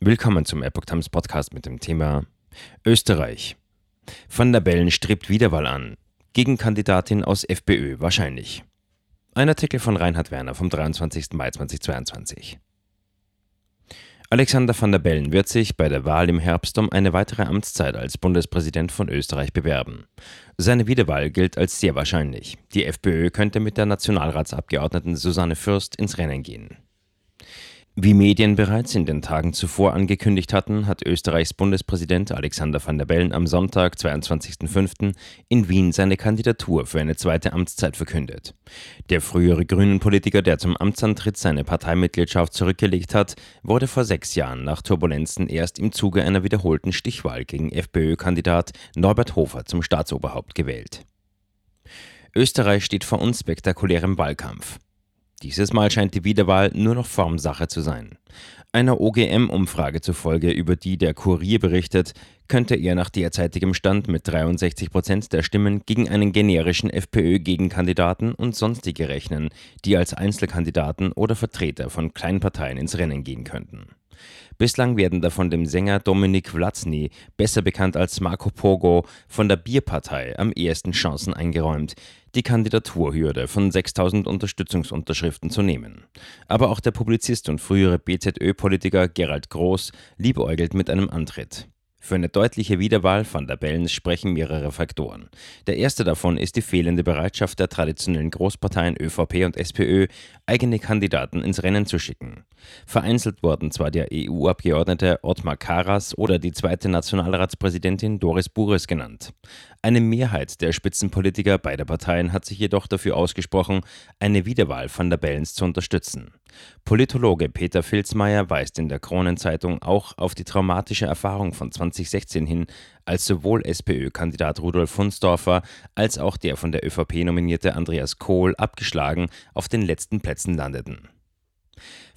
Willkommen zum Epoch Times Podcast mit dem Thema Österreich. Van der Bellen strebt Wiederwahl an. Gegenkandidatin aus FPÖ wahrscheinlich. Ein Artikel von Reinhard Werner vom 23. Mai 2022. Alexander van der Bellen wird sich bei der Wahl im Herbst um eine weitere Amtszeit als Bundespräsident von Österreich bewerben. Seine Wiederwahl gilt als sehr wahrscheinlich. Die FPÖ könnte mit der Nationalratsabgeordneten Susanne Fürst ins Rennen gehen. Wie Medien bereits in den Tagen zuvor angekündigt hatten, hat Österreichs Bundespräsident Alexander van der Bellen am Sonntag, 22.05. in Wien seine Kandidatur für eine zweite Amtszeit verkündet. Der frühere Grünen-Politiker, der zum Amtsantritt seine Parteimitgliedschaft zurückgelegt hat, wurde vor sechs Jahren nach Turbulenzen erst im Zuge einer wiederholten Stichwahl gegen FPÖ-Kandidat Norbert Hofer zum Staatsoberhaupt gewählt. Österreich steht vor unspektakulärem Wahlkampf. Dieses Mal scheint die Wiederwahl nur noch Formsache zu sein. Einer OGM-Umfrage zufolge, über die der Kurier berichtet, könnte er nach derzeitigem Stand mit 63 Prozent der Stimmen gegen einen generischen FPÖ-Gegenkandidaten und sonstige rechnen, die als Einzelkandidaten oder Vertreter von Kleinparteien ins Rennen gehen könnten. Bislang werden davon dem Sänger Dominik Vlatzny, besser bekannt als Marco Pogo, von der Bierpartei am ehesten Chancen eingeräumt, die Kandidaturhürde von 6000 Unterstützungsunterschriften zu nehmen. Aber auch der Publizist und frühere BZÖ-Politiker Gerald Groß liebäugelt mit einem Antritt. Für eine deutliche Wiederwahl van der Bellen sprechen mehrere Faktoren. Der erste davon ist die fehlende Bereitschaft der traditionellen Großparteien ÖVP und SPÖ, eigene Kandidaten ins Rennen zu schicken. Vereinzelt wurden zwar der EU-Abgeordnete Ottmar Karas oder die zweite Nationalratspräsidentin Doris Bures genannt. Eine Mehrheit der Spitzenpolitiker beider Parteien hat sich jedoch dafür ausgesprochen, eine Wiederwahl van der Bellens zu unterstützen. Politologe Peter Filzmeier weist in der Kronenzeitung auch auf die traumatische Erfahrung von 2016 hin, als sowohl SPÖ-Kandidat Rudolf Hunsdorfer als auch der von der ÖVP nominierte Andreas Kohl abgeschlagen auf den letzten Plätzen landeten.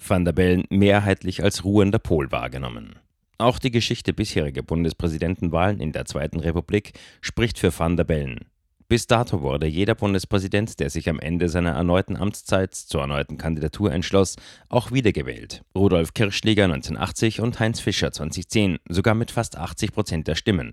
Van der Bellen mehrheitlich als ruhender Pol wahrgenommen. Auch die Geschichte bisheriger Bundespräsidentenwahlen in der Zweiten Republik spricht für Van der Bellen. Bis dato wurde jeder Bundespräsident, der sich am Ende seiner erneuten Amtszeit zur erneuten Kandidatur entschloss, auch wiedergewählt. Rudolf Kirschliger 1980 und Heinz Fischer 2010, sogar mit fast 80 Prozent der Stimmen.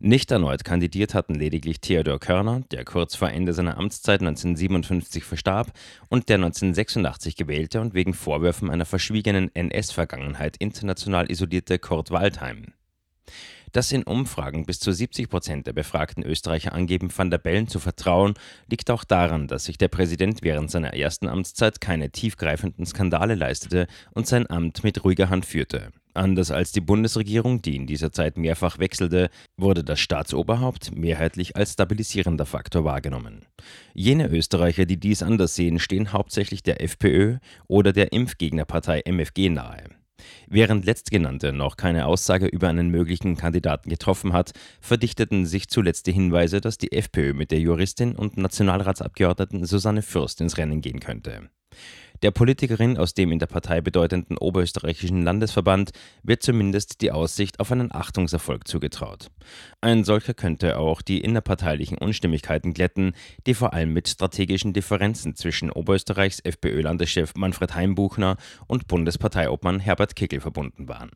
Nicht erneut kandidiert hatten lediglich Theodor Körner, der kurz vor Ende seiner Amtszeit 1957 verstarb, und der 1986 gewählte und wegen Vorwürfen einer verschwiegenen NS-Vergangenheit international isolierte Kurt Waldheim. Dass in Umfragen bis zu 70 Prozent der befragten Österreicher angeben, Van der Bellen zu vertrauen, liegt auch daran, dass sich der Präsident während seiner ersten Amtszeit keine tiefgreifenden Skandale leistete und sein Amt mit ruhiger Hand führte. Anders als die Bundesregierung, die in dieser Zeit mehrfach wechselte, wurde das Staatsoberhaupt mehrheitlich als stabilisierender Faktor wahrgenommen. Jene Österreicher, die dies anders sehen, stehen hauptsächlich der FPÖ oder der Impfgegnerpartei MFG nahe. Während letztgenannte noch keine Aussage über einen möglichen Kandidaten getroffen hat, verdichteten sich zuletzt die Hinweise, dass die FPÖ mit der Juristin und Nationalratsabgeordneten Susanne Fürst ins Rennen gehen könnte. Der Politikerin aus dem in der Partei bedeutenden oberösterreichischen Landesverband wird zumindest die Aussicht auf einen Achtungserfolg zugetraut. Ein solcher könnte auch die innerparteilichen Unstimmigkeiten glätten, die vor allem mit strategischen Differenzen zwischen Oberösterreichs FPÖ-Landeschef Manfred Heimbuchner und Bundesparteiobmann Herbert Kickel verbunden waren